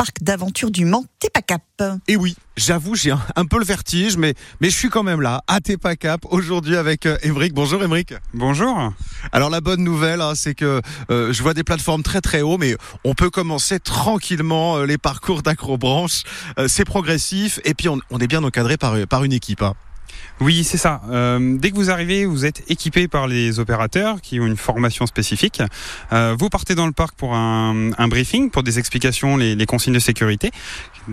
parc d'aventure du Mans, Tepacap. Et oui, j'avoue, j'ai un, un, peu le vertige, mais, mais je suis quand même là, à Tepacap, aujourd'hui avec euh, Émeric. Bonjour Émeric. Bonjour. Alors la bonne nouvelle, hein, c'est que euh, je vois des plateformes très très haut, mais on peut commencer tranquillement euh, les parcours d'acrobranche. Euh, c'est progressif, et puis on, on, est bien encadré par, par une équipe. Hein. Oui, c'est ça. Euh, dès que vous arrivez, vous êtes équipé par les opérateurs qui ont une formation spécifique. Euh, vous partez dans le parc pour un, briefing, pour des explications, les, les, consignes de sécurité.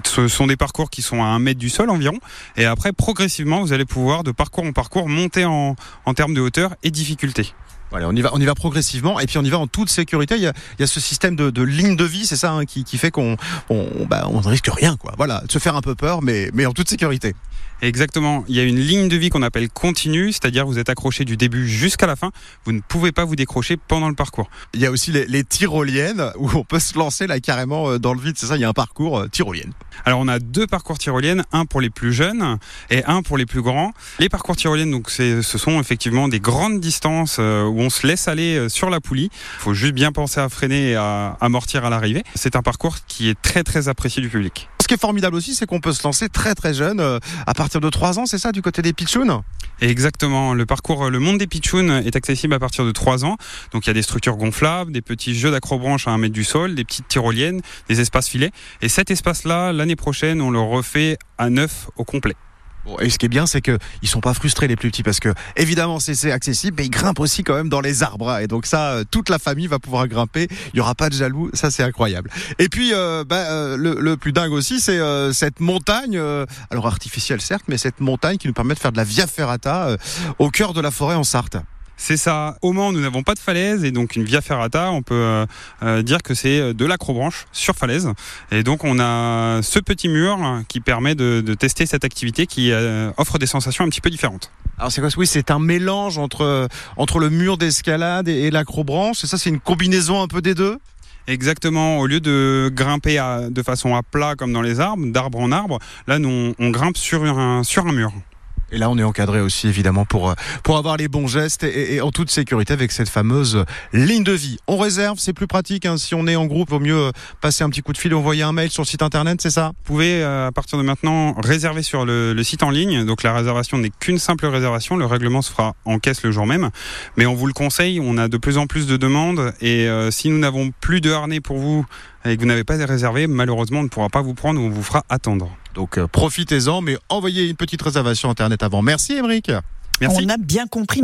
Ce sont des parcours qui sont à un mètre du sol environ. Et après, progressivement, vous allez pouvoir, de parcours en parcours, monter en, en termes de hauteur et difficulté. Voilà, on y va, on y va progressivement et puis on y va en toute sécurité. Il y a, il y a ce système de, de ligne de vie, c'est ça hein, qui, qui, fait qu'on on, bah, on ne risque rien, quoi. Voilà, de se faire un peu peur, mais, mais en toute sécurité. Exactement. Il y a une ligne de vie qu'on appelle continue, c'est-à-dire vous êtes accroché du début jusqu'à la fin. Vous ne pouvez pas vous décrocher pendant le parcours. Il y a aussi les, les tyroliennes où on peut se lancer là carrément euh, dans le vide. C'est ça, il y a un parcours euh, tyrolienne. Alors on a deux parcours tyroliennes, un pour les plus jeunes et un pour les plus grands. Les parcours tyroliennes, donc ce sont effectivement des grandes distances euh, où on se laisse aller sur la poulie. Il faut juste bien penser à freiner et à amortir à l'arrivée. C'est un parcours qui est très très apprécié du public. Ce qui est formidable aussi, c'est qu'on peut se lancer très très jeune, euh, à partir de 3 ans, c'est ça, du côté des pitchouns Exactement. Le parcours Le Monde des Pitchouns est accessible à partir de 3 ans. Donc il y a des structures gonflables, des petits jeux d'accrobranche à 1 mètre du sol, des petites tyroliennes, des espaces filets. Et cet espace-là, l'année prochaine, on le refait à neuf au complet. Et ce qui est bien, c'est qu'ils ne sont pas frustrés les plus petits parce que évidemment c'est accessible, mais ils grimpent aussi quand même dans les arbres. Hein. Et donc ça, euh, toute la famille va pouvoir grimper. Il n'y aura pas de jaloux, ça c'est incroyable. Et puis euh, bah, euh, le, plus dingue aussi, c'est cette montagne, alors artificielle certes, mais cette montagne qui nous permet de faire de la via ferrata au cœur de la forêt en Sarthe. C'est ça. Au Mans, nous n'avons pas de falaise et donc une via ferrata, on peut euh, dire que c'est de l'acrobranche sur falaise. Et donc on a ce petit mur qui permet de, de tester cette activité qui euh, offre des sensations un petit peu différentes. Alors c'est quoi Oui, c'est un mélange entre entre le mur d'escalade et, et l'acrobranche. Et ça, c'est une combinaison un peu des deux? Exactement. Au lieu de grimper à, de façon à plat comme dans les arbres, d'arbre en arbre, là, nous, on, on grimpe sur un, sur un mur. Et là, on est encadré aussi, évidemment, pour, pour avoir les bons gestes et, et en toute sécurité avec cette fameuse ligne de vie. On réserve, c'est plus pratique. Hein, si on est en groupe, vaut mieux passer un petit coup de fil envoyer un mail sur le site internet, c'est ça? Vous pouvez, euh, à partir de maintenant, réserver sur le, le site en ligne. Donc la réservation n'est qu'une simple réservation. Le règlement se fera en caisse le jour même. Mais on vous le conseille, on a de plus en plus de demandes. Et euh, si nous n'avons plus de harnais pour vous et que vous n'avez pas réservé, malheureusement, on ne pourra pas vous prendre ou on vous fera attendre. Donc euh, profitez-en, mais envoyez une petite réservation internet avant. Merci Émeric. Merci. On a bien compris.